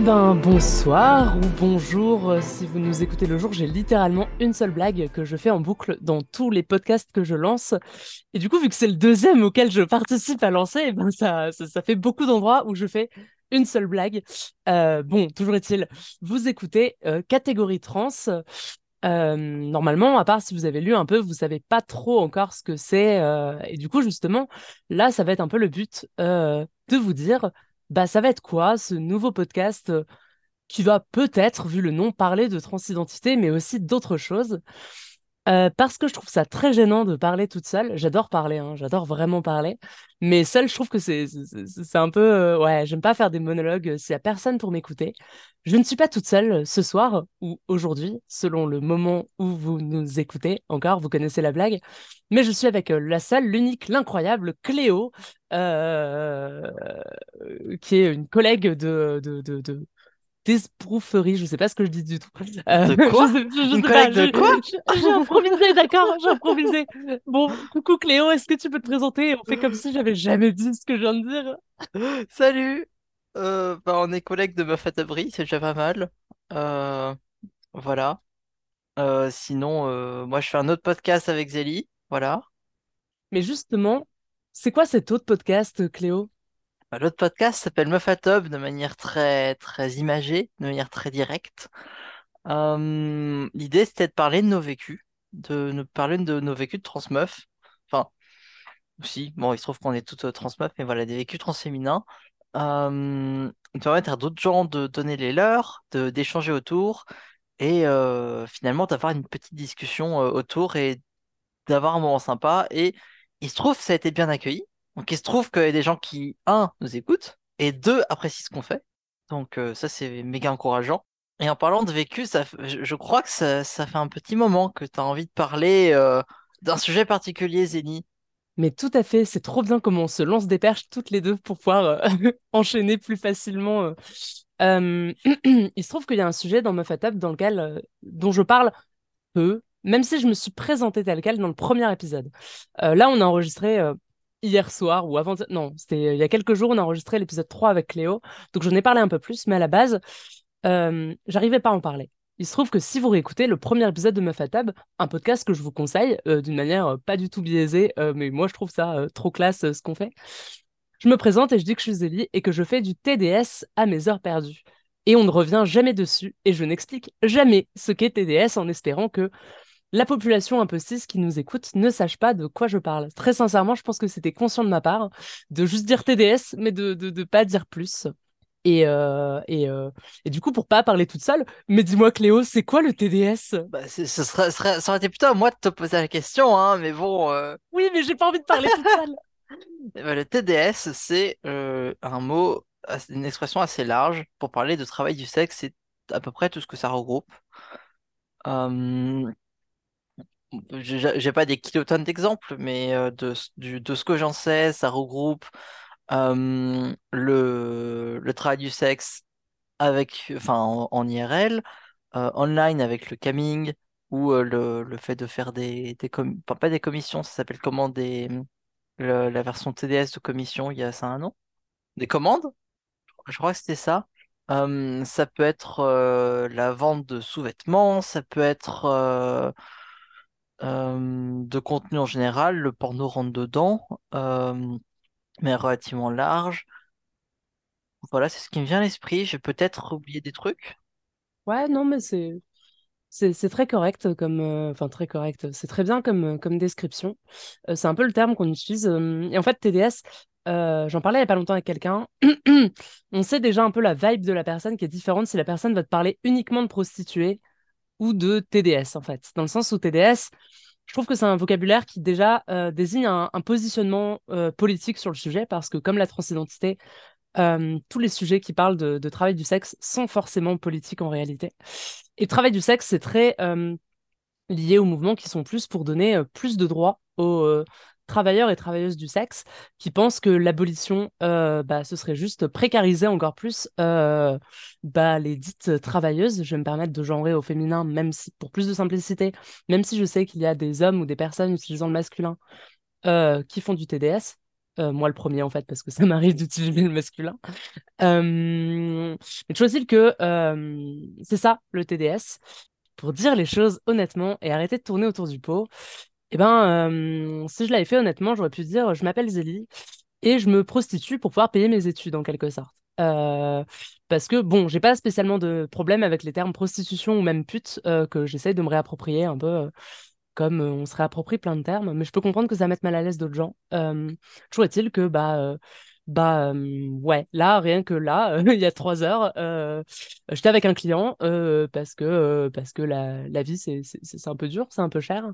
Eh ben bonsoir ou bonjour euh, si vous nous écoutez le jour. J'ai littéralement une seule blague que je fais en boucle dans tous les podcasts que je lance. Et du coup, vu que c'est le deuxième auquel je participe à lancer, eh ben ça, ça, fait beaucoup d'endroits où je fais une seule blague. Euh, bon, toujours est-il, vous écoutez euh, catégorie trans. normalement, à part si vous avez lu un peu, vous savez pas trop encore ce que c'est. et du coup, justement, là, ça va être un peu le but de vous dire bah, ça va être quoi ce nouveau podcast euh, qui va peut-être, vu le nom, parler de transidentité, mais aussi d'autres choses. Euh, parce que je trouve ça très gênant de parler toute seule. J'adore parler, hein, j'adore vraiment parler. Mais seule, je trouve que c'est un peu. Euh, ouais, j'aime pas faire des monologues s'il y a personne pour m'écouter. Je ne suis pas toute seule ce soir ou aujourd'hui, selon le moment où vous nous écoutez. Encore, vous connaissez la blague. Mais je suis avec la seule, l'unique, l'incroyable Cléo, qui est une collègue de d'esbroufferie, je sais pas ce que je dis du tout. Euh, de quoi Une collègue de quoi J'ai improvisé, d'accord, j'ai improvisé. Bon, coucou Cléo, est-ce que tu peux te présenter? On fait comme si j'avais jamais dit ce que je viens de dire. Salut euh, bah, On est collègues de Meuf à Tabri, c'est déjà pas mal. Euh, voilà. sinon, moi je fais un autre podcast avec Zélie, voilà. Mais justement, c'est quoi cet autre podcast, Cléo? L'autre podcast s'appelle Meuf à Top de manière très, très imagée, de manière très directe. l'idée, c'était de parler de nos vécus, de nous parler de nos vécus de transmeuf. Enfin, aussi, bon, il se trouve qu'on est toutes transmeuf, mais voilà, des vécus transféminins. Euh, de permettre à d'autres gens de donner les leurs, d'échanger autour, et euh, finalement d'avoir une petite discussion euh, autour et d'avoir un moment sympa. Et il se trouve ça a été bien accueilli. Donc il se trouve qu'il y a des gens qui, un, nous écoutent, et deux, apprécient ce qu'on fait. Donc euh, ça, c'est méga encourageant. Et en parlant de vécu, ça, je, crois que ça, fait un petit moment que tu as envie de parler euh, d'un sujet particulier, Zélie. Mais tout à fait, c'est trop bien comment on se lance des perches toutes les deux pour pouvoir euh, enchaîner plus facilement. il se trouve qu'il y a un sujet dans Meuf à table dans lequel, dont je parle peu, même si je me suis présentée tel quel dans le premier épisode. là, on a enregistré hier soir ou avant. Non, c'était euh, il y a quelques jours, on a enregistré l'épisode 3 avec Cléo. Donc j'en ai parlé un peu plus, mais à la base, euh, j'arrivais pas à en parler. Il se trouve que si vous réécoutez le premier épisode de Meuf à Tab, un podcast que je vous conseille euh, d'une manière pas du tout biaisée, mais moi je trouve ça trop classe ce qu'on fait. Je me présente et je dis que je suis Zélie et que je fais du TDS à mes heures perdues. Et on ne revient jamais dessus et je n'explique jamais ce qu'est TDS en espérant que la population un peu cis qui nous écoute ne sache pas de quoi je parle. Très sincèrement, je pense que c'était conscient de ma part de juste dire TDS, mais de ne pas dire plus. Et, euh, et, euh, et, du coup, pour pas parler toute seule, mais dis-moi Cléo, c'est quoi le TDS bah, ce serait, ça aurait été plutôt à moi de te poser la question, hein, mais bon. Euh. Oui, mais j'ai pas envie de parler toute seule. Eh ben, le TDS, c'est un mot, une expression assez large pour parler de travail du sexe, c'est à peu près tout ce que ça regroupe. J'ai pas des kilotonnes d'exemples, mais euh, de, de ce que j'en sais, ça regroupe euh, le, le travail du sexe avec, enfin, en, IRL, euh, online avec le camming, ou le, le, fait de faire des, des pas des commissions, ça s'appelle comment des la version TDS de commission, il y a ça un nom? Des commandes? Je crois que c'était ça. ça peut être la vente de sous-vêtements, ça peut être euh, de contenu en général, le porno rentre dedans, euh, mais relativement large. Voilà, c'est ce qui me vient à l'esprit. J'ai peut-être oublié des trucs. Ouais, non, mais c'est c'est très correct comme euh, enfin très correct. C'est très bien comme comme description. c'est un peu le terme qu'on utilise. et en fait, TDS, j'en parlais il y a pas longtemps avec quelqu'un. On sait déjà un peu la vibe de la personne qui est différente si la personne va te parler uniquement de prostituée ou de TDS, en fait. Dans le sens où TDS, je trouve que c'est un vocabulaire qui déjà euh, désigne un, positionnement euh, politique sur le sujet, parce que comme la transidentité, euh, tous les sujets qui parlent de, travail du sexe sont forcément politiques en réalité. Et travail du sexe, c'est très lié aux mouvements qui sont plus pour donner plus de droits aux travailleurs et travailleuses du sexe qui pensent que l'abolition, euh, bah, ce serait juste précariser encore plus euh, bah, les dites travailleuses. Je vais me permettre de genrer au féminin, même si, pour plus de simplicité, même si je sais qu'il y a des hommes ou des personnes utilisant le masculin euh, qui font du TDS. moi le premier en fait, parce que ça m'arrive d'utiliser le masculin. mais toujours est-il que c'est ça le TDS. Pour dire les choses honnêtement et arrêter de tourner autour du pot, eh ben, si je l'avais fait honnêtement, j'aurais pu dire je m'appelle Zélie et je me prostitue pour pouvoir payer mes études en quelque sorte. Euh, parce que bon, j'ai pas spécialement de problème avec les termes prostitution ou même pute euh, que j'essaye de me réapproprier un peu euh, comme on se réapproprie plein de termes, mais je peux comprendre que ça mette mal à l'aise d'autres gens. toujours est-il que bah bah ouais, là rien que là, il y a trois heures, j'étais avec un client parce que parce que la, la vie c'est un peu dur, c'est un peu cher.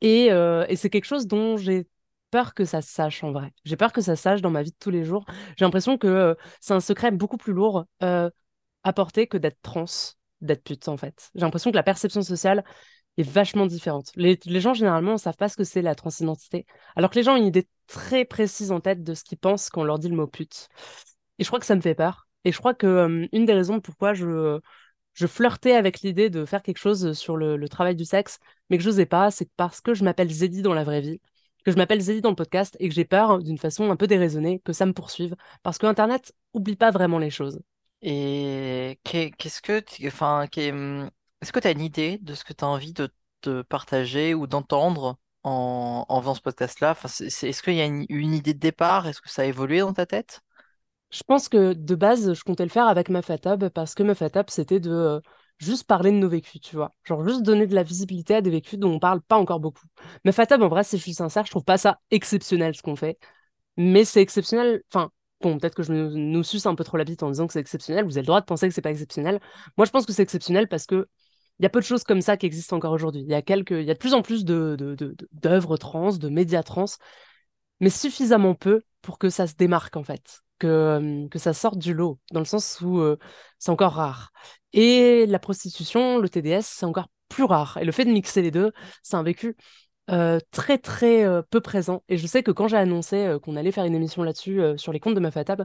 Et, et c'est quelque chose dont j'ai peur que ça sache en vrai. J'ai peur que ça sache dans ma vie de tous les jours. J'ai l'impression que euh, c'est un secret beaucoup plus lourd euh, à porter que d'être trans, d'être pute en fait. J'ai l'impression que la perception sociale est vachement différente. Les, gens généralement ne savent pas ce que c'est la transidentité, alors que les gens ont une idée très précise en tête de ce qu'ils pensent quand on leur dit le mot pute. Et je crois que ça me fait peur. Et je crois que euh, une des raisons pourquoi je je flirtais avec l'idée de faire quelque chose sur le, travail du sexe, mais que je n'osais pas, c'est parce que je m'appelle Zeddy dans la vraie vie que je m'appelle Zélie dans le podcast et que j'ai peur, d'une façon un peu déraisonnée, que ça me poursuive. Parce que Internet oublie pas vraiment les choses. Et qu'est-ce que, enfin, hum, est-ce que tu as une idée de ce que tu as envie de te partager ou d'entendre en, faisant ce podcast-là? Est-ce qu'il y a une idée de départ? Est-ce que ça a évolué dans ta tête? Je pense que de base, je comptais le faire avec Mafatab parce que Mafatab, c'était de euh, juste parler de nos vécus, tu vois. Genre juste donner de la visibilité à des vécus dont on parle pas encore beaucoup. Mais Fatab, en vrai, si je suis sincère, je trouve pas ça exceptionnel ce qu'on fait. Mais c'est exceptionnel. Enfin, bon, peut-être que je nous suce un peu trop la bite en disant que c'est exceptionnel. Vous avez le droit de penser que c'est pas exceptionnel. Moi, je pense que c'est exceptionnel parce que il y a peu de choses comme ça qui existent encore aujourd'hui. Il y a y a de plus en plus d'œuvres trans, de médias trans, mais suffisamment peu pour que ça se démarque en fait que, que ça sorte du lot, dans le sens où c'est encore rare. Et la prostitution, le TDS, c'est encore plus rare. Et le fait de mixer les deux, c'est un vécu très très peu présent. Et je sais que quand j'ai annoncé qu'on allait faire une émission là-dessus, sur les comptes de ma fatab,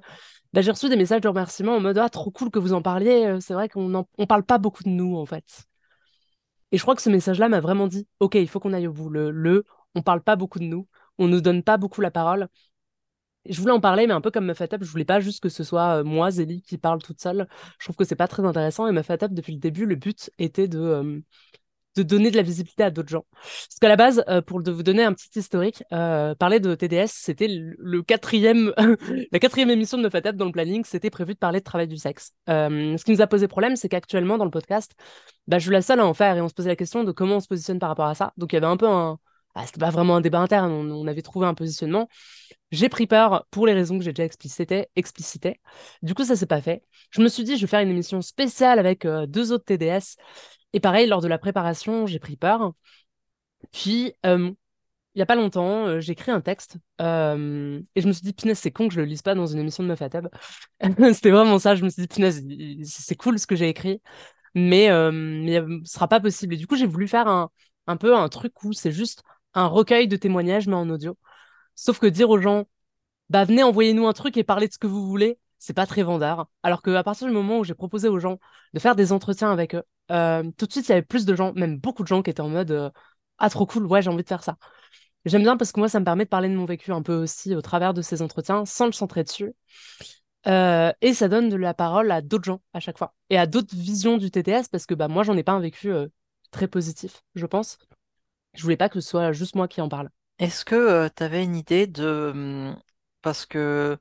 bah, j'ai reçu des messages de remerciement en mode Ah, trop cool que vous en parliez. C'est vrai qu'on ne parle pas beaucoup de nous, en fait. Et je crois que ce message-là m'a vraiment dit Ok, il faut qu'on aille au bout. Le, le on parle pas beaucoup de nous, on nous donne pas beaucoup la parole je voulais en parler, mais un peu comme Mefatap, je voulais pas juste que ce soit euh, moi, Zélie, qui parle toute seule. Je trouve que c'est pas très intéressant. Et Mefatap, depuis le début, le but était de, euh, de donner de la visibilité à d'autres gens. Parce qu'à la base, euh, pour vous donner un petit historique, parler de TDS, c'était le, quatrième, la quatrième émission de Mefatap dans le planning. C'était prévu de parler de travail du sexe. ce qui nous a posé problème, c'est qu'actuellement, dans le podcast, bah, je suis la seule à en faire et on se posait la question de comment on se positionne par rapport à ça. Donc il y avait un peu un. Ah, c'était pas vraiment un débat interne, on avait trouvé un positionnement. J'ai pris peur pour les raisons que j'ai déjà explicitées. explicitées. Du coup, ça s'est pas fait. Je me suis dit, je vais faire une émission spéciale avec euh, deux autres TDS. Et pareil, lors de la préparation, j'ai pris peur. Puis, euh, il y a pas longtemps, euh, j'ai écrit un texte et je me suis dit, punaise, c'est con que je le lise pas dans une émission de Meuf à C'était vraiment ça. Je me suis dit, punaise, c'est cool ce que j'ai écrit, mais, mais ce sera pas possible. Et du coup, j'ai voulu faire un, un peu un truc où c'est juste un recueil de témoignages, mais en audio. Sauf que dire aux gens, bah venez, envoyez-nous un truc et parlez de ce que vous voulez, c'est pas très vendeur. Alors qu'à partir du moment où j'ai proposé aux gens de faire des entretiens avec eux, euh, tout de suite, il y avait plus de gens, même beaucoup de gens qui étaient en mode euh, Ah, trop cool, ouais, j'ai envie de faire ça. J'aime bien parce que moi, ça me permet de parler de mon vécu un peu aussi au travers de ces entretiens sans le centrer dessus. Euh, et ça donne de la parole à d'autres gens à chaque fois et à d'autres visions du TTS parce que bah, moi, j'en ai pas un vécu très positif, je pense. Je voulais pas que ce soit juste moi qui en parle. Est-ce que tu avais une idée de... Hum, parce que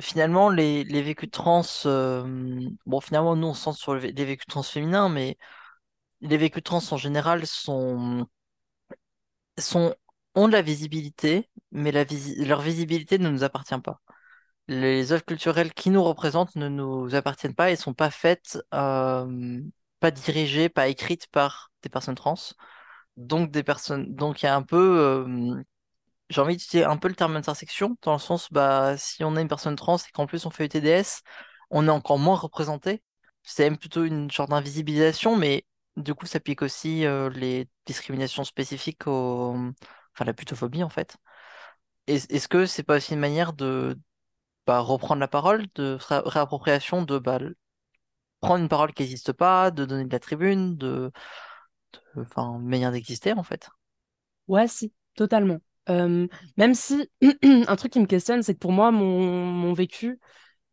finalement, les, les vécus trans... bon, finalement, nous, on se centre sur les vécus trans féminins, mais les vécus trans en général sont... sont... ont de la visibilité, mais leur visibilité ne nous appartient pas. Les œuvres culturelles qui nous représentent ne nous appartiennent pas et sont pas faites, pas dirigées, pas écrites par des personnes trans donc des personnes donc il y a un peu euh, j'ai envie d'utiliser un peu le terme intersection dans le sens bah si on a une personne trans et qu'en plus on fait UTDS on est encore moins représenté. C'est même plutôt une sorte d'invisibilisation mais du coup ça pique aussi euh, les discriminations spécifiques au enfin la putophobie en fait. Est-ce que c'est pas aussi une manière de bah, reprendre la parole de réappropriation de bah, prendre une parole qui n'existe pas de donner de la tribune de enfin, manière d'exister en fait. Ouais, si, totalement. même si un truc qui me questionne, c'est que pour moi, mon, vécu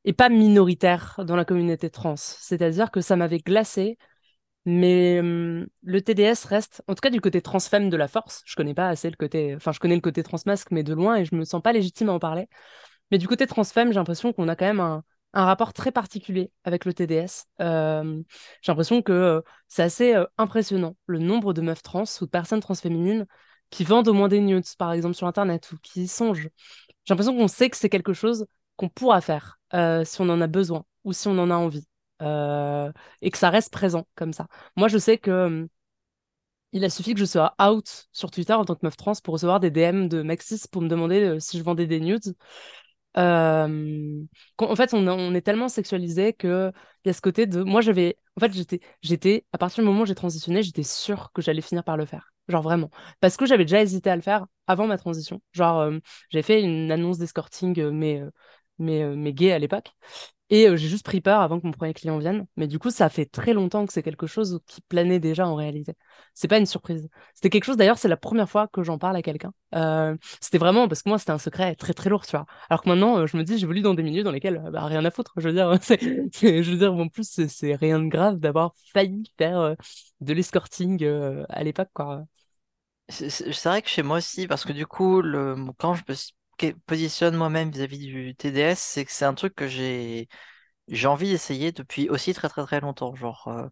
est pas minoritaire dans la communauté trans. C'est-à-dire que ça m'avait glacé, mais le TDS reste, en tout cas du côté transfemme de la force. Je connais pas assez le côté, enfin je connais le côté transmasque, mais de loin et je me sens pas légitime à en parler. Mais du côté transfemme, j'ai l'impression qu'on a quand même un, un rapport très particulier avec le TDS. Euh, j'ai l'impression que euh, c'est assez euh, impressionnant le nombre de meufs trans ou de personnes transféminines qui vendent au moins des nudes, par exemple, sur Internet ou qui y songent. J'ai l'impression qu'on sait que c'est quelque chose qu'on pourra faire si on en a besoin ou si on en a envie. et que ça reste présent comme ça. Moi, je sais que il a suffi que je sois out sur Twitter en tant que meuf trans pour recevoir des DM de Maxis pour me demander si je vendais des nudes. Euh, en fait, on, est tellement sexualisé que il y a ce côté de. Moi, j'avais. En fait, j'étais, j'étais. À partir du moment où j'ai transitionné, j'étais sûre que j'allais finir par le faire. Genre vraiment. Parce que j'avais déjà hésité à le faire avant ma transition. Genre, euh, j'avais fait une annonce d'escorting, euh, mais, mais, mais gay à l'époque. Et j'ai juste pris peur avant que mon premier client vienne. Mais du coup, ça fait très longtemps que c'est quelque chose qui planait déjà en réalité. C'est pas une surprise. C'était quelque chose, d'ailleurs, c'est la première fois que j'en parle à quelqu'un. c'était vraiment, parce que moi, c'était un secret très très lourd, tu vois. Alors que maintenant, je me dis, j'évolue dans des milieux dans lesquels, bah, rien à foutre. Je veux dire, je veux dire, en plus, c'est rien de grave d'avoir failli faire de l'escorting à l'époque, quoi. C'est vrai que chez moi aussi, parce que du coup, quand je me positionne moi-même vis-à-vis du TDS, c'est que c'est un truc que j'ai j'ai envie d'essayer depuis aussi très très très longtemps. Genre, euh,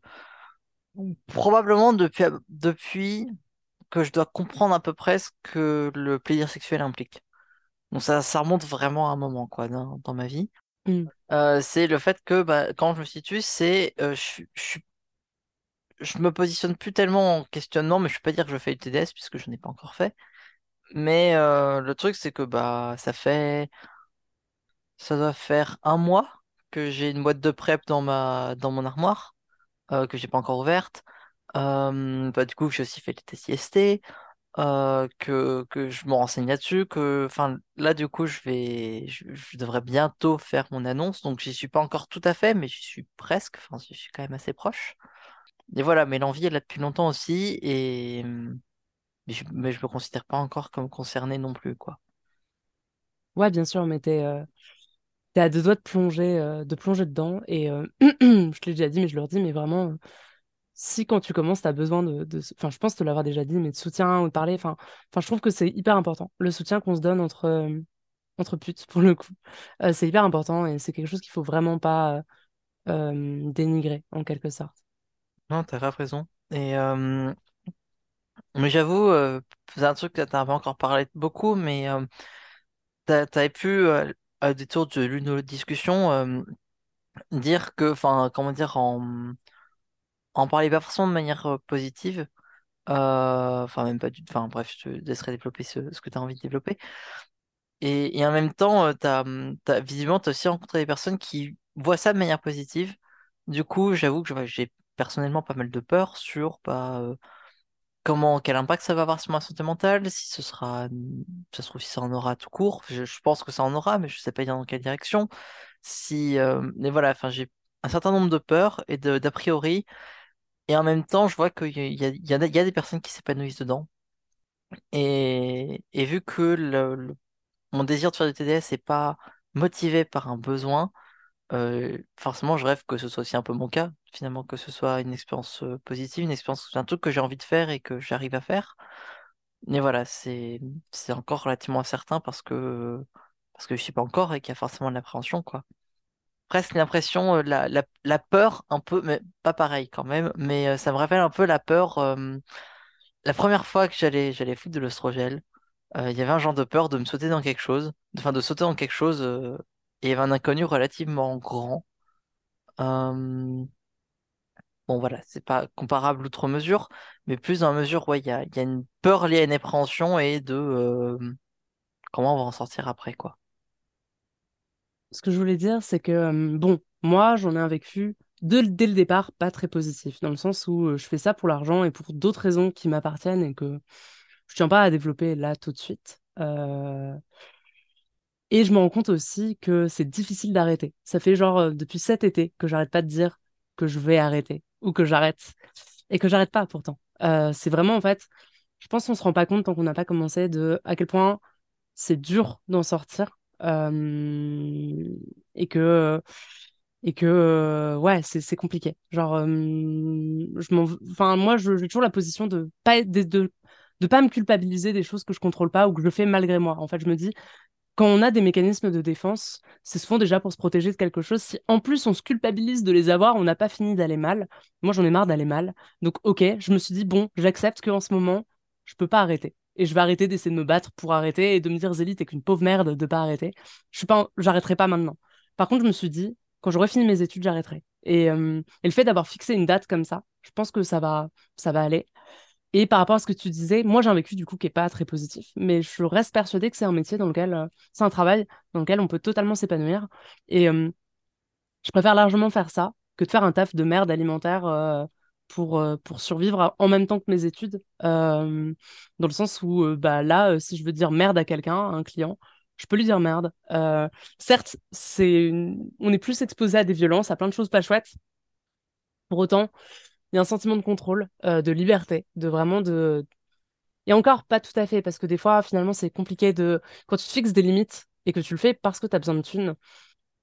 probablement depuis, depuis que je dois comprendre à peu près ce que le plaisir sexuel implique. Donc ça, ça remonte vraiment à un moment quoi dans, dans ma vie. Mmh. Euh, c'est le fait que bah, quand je me situe, c'est euh, je, je, je me positionne plus tellement en questionnement, mais je peux pas dire que je fais le TDS puisque je n'ai pas encore fait. Mais euh, le truc, c'est que bah ça fait. Ça doit faire un mois que j'ai une boîte de prep dans ma dans mon armoire, euh, que j'ai pas encore ouverte. Euh, bah, du coup, j'ai aussi fait les tests IST, euh, que, je me renseigne là-dessus. Que, là, du coup, je vais, je, devrais bientôt faire mon annonce. Donc, j'y suis pas encore tout à fait, mais j'y suis presque. Enfin, je suis quand même assez proche. Et voilà, mais l'envie, est là depuis longtemps aussi. Et mais je, mais je me considère pas encore comme concerné non plus, quoi. Ouais, bien sûr, mais t'es euh, à deux doigts de plonger, euh, de plonger dedans. Et euh, je te l'ai déjà dit, mais je leur dis, mais vraiment, si quand tu commences, tu as besoin de, Enfin, je pense te l'avoir déjà dit, mais de soutien ou de parler, enfin, enfin je trouve que c'est hyper important. Le soutien qu'on se donne entre, entre putes, pour le coup, c'est hyper important et c'est quelque chose qu'il faut vraiment pas dénigrer, en quelque sorte. Non, t'as grave raison. Et mais j'avoue, euh, c'est un truc que tu pas encore parlé beaucoup, mais euh, tu avais pu, euh, à des tours de l'une ou l'autre discussion, euh, dire que, enfin, comment dire, en, en parler pas forcément de manière positive, enfin, même pas du, enfin, bref, je te laisserai développer ce, que tu as envie de développer. Et, en même temps, t'as, visiblement, tu as aussi rencontré des personnes qui voient ça de manière positive. Du coup, j'avoue que j'ai personnellement pas mal de peur sur, bah, comment, quel impact ça va avoir sur ma santé mentale, si ce sera, ça se trouve si ça en aura tout court, je, pense que ça en aura, mais je sais pas dans quelle direction. Si, euh, mais voilà, enfin, j'ai un certain nombre de peurs et d'a priori, et en même temps, je vois qu'il y a, des personnes qui s'épanouissent dedans. Et, et vu que mon désir de faire du TDS n'est pas motivé par un besoin, euh, forcément, je rêve que ce soit aussi un peu mon cas, finalement, que ce soit une expérience euh, positive, une expérience, un truc que j'ai envie de faire et que j'arrive à faire. Mais voilà, c'est encore relativement incertain parce que parce que je suis pas encore et qu'il y a forcément de l'appréhension, quoi. Presque l'impression, euh, la, la, la, peur un peu, mais pas pareil quand même, mais ça me rappelle un peu la peur. la première fois que j'allais j'allais foutre de l'ostrogel, il y avait un genre de peur de me sauter dans quelque chose, enfin de sauter dans quelque chose et un inconnu relativement grand. Euh, bon, voilà, c'est pas comparable outre mesure, mais plus dans la mesure où il y a, y a, une peur liée à une appréhension et de euh, comment on va en sortir après, quoi. Ce que je voulais dire, c'est que, euh, bon, moi, j'en ai un vécu dès le départ pas très positif, dans le sens où je fais ça pour l'argent et pour d'autres raisons qui m'appartiennent et que je tiens pas à développer là tout de suite. Et je me rends compte aussi que c'est difficile d'arrêter. Ça fait genre euh, depuis cet été que j'arrête pas de dire que je vais arrêter ou que j'arrête et que j'arrête pas pourtant. Euh, c'est vraiment en fait, Je pense qu'on se rend pas compte tant qu'on n'a pas commencé de à quel point c'est dur d'en sortir et que et que ouais c'est compliqué genre je m'en enfin moi j'ai toujours la position de pas de de pas me culpabiliser des choses que je contrôle pas ou que je fais malgré moi en fait je me dis quand on a des mécanismes de défense, c'est souvent déjà pour se protéger de quelque chose. Si en plus on se culpabilise de les avoir, on n'a pas fini d'aller mal. Moi, j'en ai marre d'aller mal. Donc, ok, je me suis dit, bon, j'accepte qu'en ce moment, je peux pas arrêter. Et je vais arrêter d'essayer de me battre pour arrêter et de me dire, Zélie, t'es qu'une pauvre merde de pas arrêter. Je suis pas, j'arrêterai pas maintenant. Par contre, je me suis dit, quand j'aurai fini mes études, j'arrêterai. Et, euh, et, le fait d'avoir fixé une date comme ça, je pense que ça va, ça va aller. Et par rapport à ce que tu disais, moi j'ai un vécu du coup qui est pas très positif, mais je reste persuadée que c'est un métier dans lequel, euh, c'est un travail dans lequel on peut totalement s'épanouir. Et euh, je préfère largement faire ça que de faire un taf de merde alimentaire euh, pour, pour survivre en même temps que mes études. dans le sens où bah, là, si je veux dire merde à quelqu'un, à un client, je peux lui dire merde. certes, c'est on est plus exposé à des violences, à plein de choses pas chouettes. Pour autant, il y a un sentiment de contrôle, euh, de liberté, de vraiment de. Et encore, pas tout à fait, parce que des fois, finalement, c'est compliqué de. Quand tu te fixes des limites et que tu le fais parce que tu as besoin de thunes,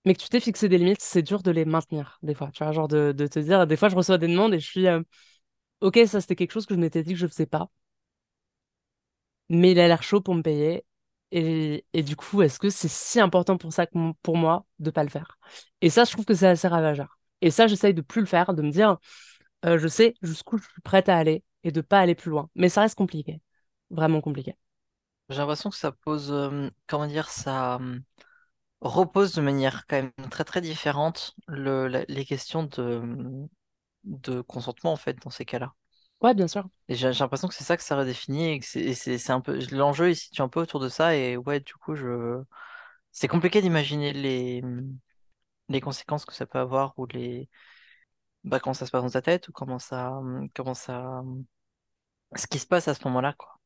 mais que tu t'es fixé des limites, c'est dur de les maintenir, des fois. Tu vois, genre de, te dire, des fois, je reçois des demandes et je suis. Euh, ok, ça, c'était quelque chose que je m'étais dit que je faisais pas. Mais il a l'air chaud pour me payer. Et, et du coup, est-ce que c'est si important pour ça pour moi de pas le faire? Et ça, je trouve que c'est assez ravageur. Et ça, j'essaye de plus le faire, de me dire, euh, je sais jusqu'où je suis prête à aller et de pas aller plus loin. Mais ça reste compliqué, vraiment compliqué. J'ai l'impression que ça pose, euh, comment dire, ça euh, repose de manière quand même très très différente le, les questions de, de consentement en fait dans ces cas-là. Ouais, bien sûr. Et j'ai l'impression que c'est ça que ça redéfinit et que c'est un peu l'enjeu ici, tu es un peu autour de ça et ouais, du coup, je c'est compliqué d'imaginer les les conséquences que ça peut avoir ou les bah, comment ça se passe dans ta tête ou comment ça, comment ça, ce qui se passe à ce moment-là, quoi.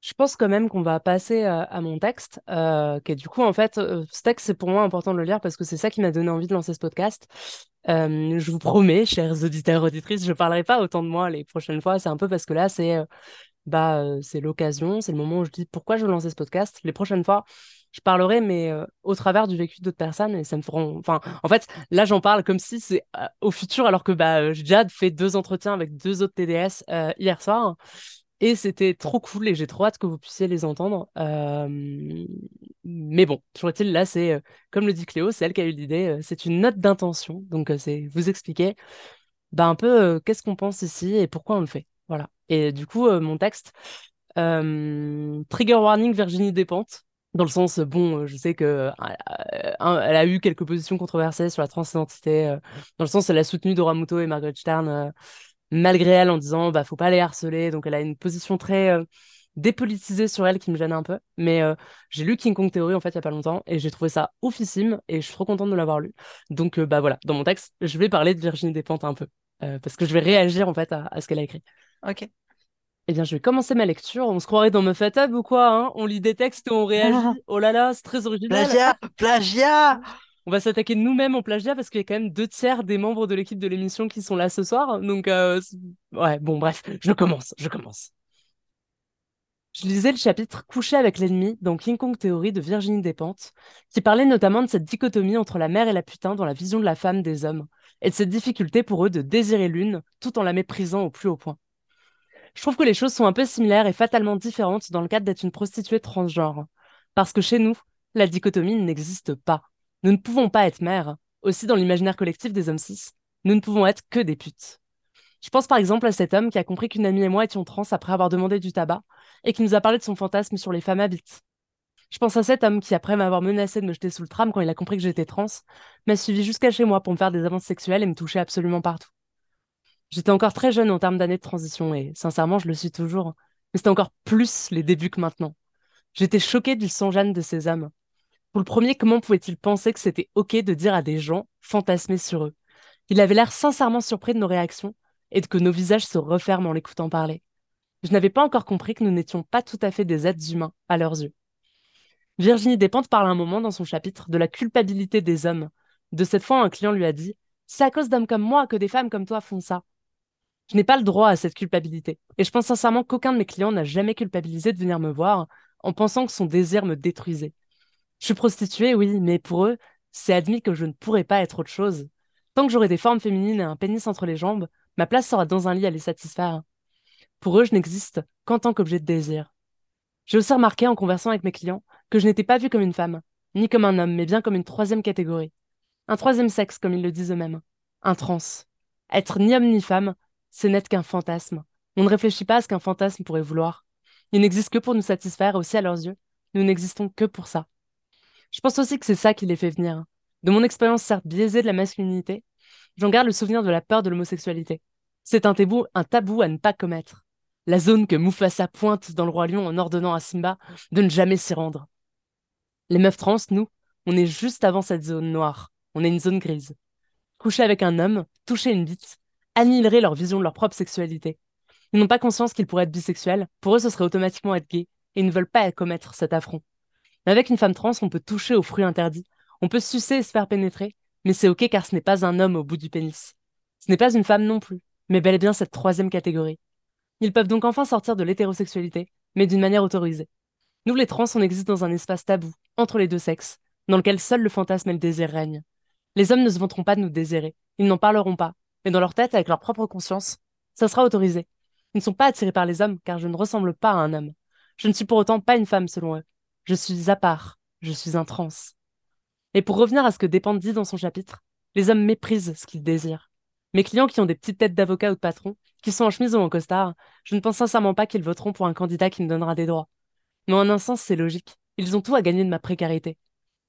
Je pense quand même qu'on va passer euh, à mon texte, euh, qui du coup, en fait, euh, ce texte, c'est pour moi important de le lire parce que c'est ça qui m'a donné envie de lancer ce podcast. je vous promets, chers auditeurs, auditrices, je ne parlerai pas autant de moi les prochaines fois. C'est un peu parce que là, c'est bah, c'est l'occasion, c'est le moment où je dis pourquoi je veux lancer ce podcast. Les prochaines fois, je parlerai, mais euh, au travers du vécu d'autres personnes, et ça me fera. Enfin, en fait, là, j'en parle comme si c'est euh, au futur, alors que bah, euh, déjà fait deux entretiens avec deux autres TDS hier soir, et c'était trop cool, et j'ai trop hâte que vous puissiez les entendre. Mais bon, toujours est-il, là, c'est, comme le dit Cléo, c'est elle qui a eu l'idée, c'est une note d'intention, donc c'est vous expliquer bah, un peu qu'est-ce qu'on pense ici et pourquoi on le fait. Voilà. Et du coup, mon texte, Trigger Warning Virginie Despentes, dans le sens, bon, je sais que euh, elle a eu quelques positions controversées sur la transidentité. Euh, dans le sens, elle a soutenu Dora Muto et Margaret Stern euh, malgré elle en disant, bah, faut pas les harceler. Donc, elle a une position très dépolitisée sur elle qui me gêne un peu. Mais j'ai lu King Kong Theory en fait il y a pas longtemps et j'ai trouvé ça oufissime et je suis trop contente de l'avoir lu. Donc, bah voilà, dans mon texte, je vais parler de Virginie Despentes un peu parce que je vais réagir en fait à ce qu'elle a écrit. Ok. Eh bien, je vais commencer ma lecture. On se croirait dans Mufatab ou quoi hein? On lit des textes et on réagit. Oh là là, c'est très original. Plagiat Plagiat On va s'attaquer nous-mêmes en plagiat parce qu'il y a quand même deux tiers des membres de l'équipe de l'émission qui sont là ce soir. Donc, euh, ouais, bon, bref, je commence, je commence. Je lisais le chapitre Coucher avec l'ennemi dans King Kong Theory de Virginie Despentes, qui parlait notamment de cette dichotomie entre la mère et la putain dans la vision de la femme des hommes, et de cette difficulté pour eux de désirer l'une tout en la méprisant au plus haut point. Je trouve que les choses sont un peu similaires et fatalement différentes dans le cadre d'être une prostituée transgenre. Parce que chez nous, la dichotomie n'existe pas. Nous ne pouvons pas être mères. Aussi, dans l'imaginaire collectif des hommes cis, nous ne pouvons être que des putes. Je pense par exemple à cet homme qui a compris qu'une amie et moi étions trans après avoir demandé du tabac et qui nous a parlé de son fantasme sur les femmes habites. Je pense à cet homme qui, après m'avoir menacé de me jeter sous le tram quand il a compris que j'étais trans, m'a suivi jusqu'à chez moi pour me faire des avances sexuelles et me toucher absolument partout. J'étais encore très jeune en termes d'années de transition et sincèrement, je le suis toujours. Mais c'était encore plus les débuts que maintenant. J'étais choquée du sang-jeanne de ces hommes. Pour le premier, comment pouvait-il penser que c'était OK de dire à des gens fantasmer sur eux? Il avait l'air sincèrement surpris de nos réactions et de que nos visages se referment en l'écoutant parler. Je n'avais pas encore compris que nous n'étions pas tout à fait des êtres humains à leurs yeux. Virginie Despentes parle un moment dans son chapitre de la culpabilité des hommes. De cette fois, un client lui a dit C'est à cause d'hommes comme moi que des femmes comme toi font ça. Je n'ai pas le droit à cette culpabilité. Et je pense sincèrement qu'aucun de mes clients n'a jamais culpabilisé de venir me voir en pensant que son désir me détruisait. Je suis prostituée, oui, mais pour eux, c'est admis que je ne pourrais pas être autre chose. Tant que j'aurai des formes féminines et un pénis entre les jambes, ma place sera dans un lit à les satisfaire. Pour eux, je n'existe qu'en tant qu'objet de désir. J'ai aussi remarqué en conversant avec mes clients que je n'étais pas vue comme une femme, ni comme un homme, mais bien comme une troisième catégorie. Un troisième sexe, comme ils le disent eux-mêmes. Un trans. Être ni homme ni femme, c'est n'être qu'un fantasme. On ne réfléchit pas à ce qu'un fantasme pourrait vouloir. Il n'existe que pour nous satisfaire, aussi à leurs yeux. Nous n'existons que pour ça. Je pense aussi que c'est ça qui les fait venir. De mon expérience certes biaisée de la masculinité, j'en garde le souvenir de la peur de l'homosexualité. C'est un tabou, un tabou à ne pas commettre. La zone que Mufasa pointe dans le Roi Lion en ordonnant à Simba de ne jamais s'y rendre. Les meufs trans, nous, on est juste avant cette zone noire. On est une zone grise. Coucher avec un homme, toucher une bite, annihilerait leur vision de leur propre sexualité. Ils n'ont pas conscience qu'ils pourraient être bisexuels, pour eux ce serait automatiquement être gay, et ils ne veulent pas commettre cet affront. Avec une femme trans, on peut toucher aux fruits interdits, on peut sucer et se faire pénétrer, mais c'est ok car ce n'est pas un homme au bout du pénis. Ce n'est pas une femme non plus, mais bel et bien cette troisième catégorie. Ils peuvent donc enfin sortir de l'hétérosexualité, mais d'une manière autorisée. Nous les trans, on existe dans un espace tabou, entre les deux sexes, dans lequel seul le fantasme et le désir règnent. Les hommes ne se vanteront pas de nous désirer, ils n'en parleront pas, mais dans leur tête, avec leur propre conscience, ça sera autorisé. Ils ne sont pas attirés par les hommes car je ne ressemble pas à un homme. Je ne suis pour autant pas une femme selon eux. Je suis à part, je suis un trans. Et pour revenir à ce que Dépend dit dans son chapitre, les hommes méprisent ce qu'ils désirent. Mes clients qui ont des petites têtes d'avocat ou de patron, qui sont en chemise ou en costard, je ne pense sincèrement pas qu'ils voteront pour un candidat qui me donnera des droits. Mais en un sens, c'est logique. Ils ont tout à gagner de ma précarité.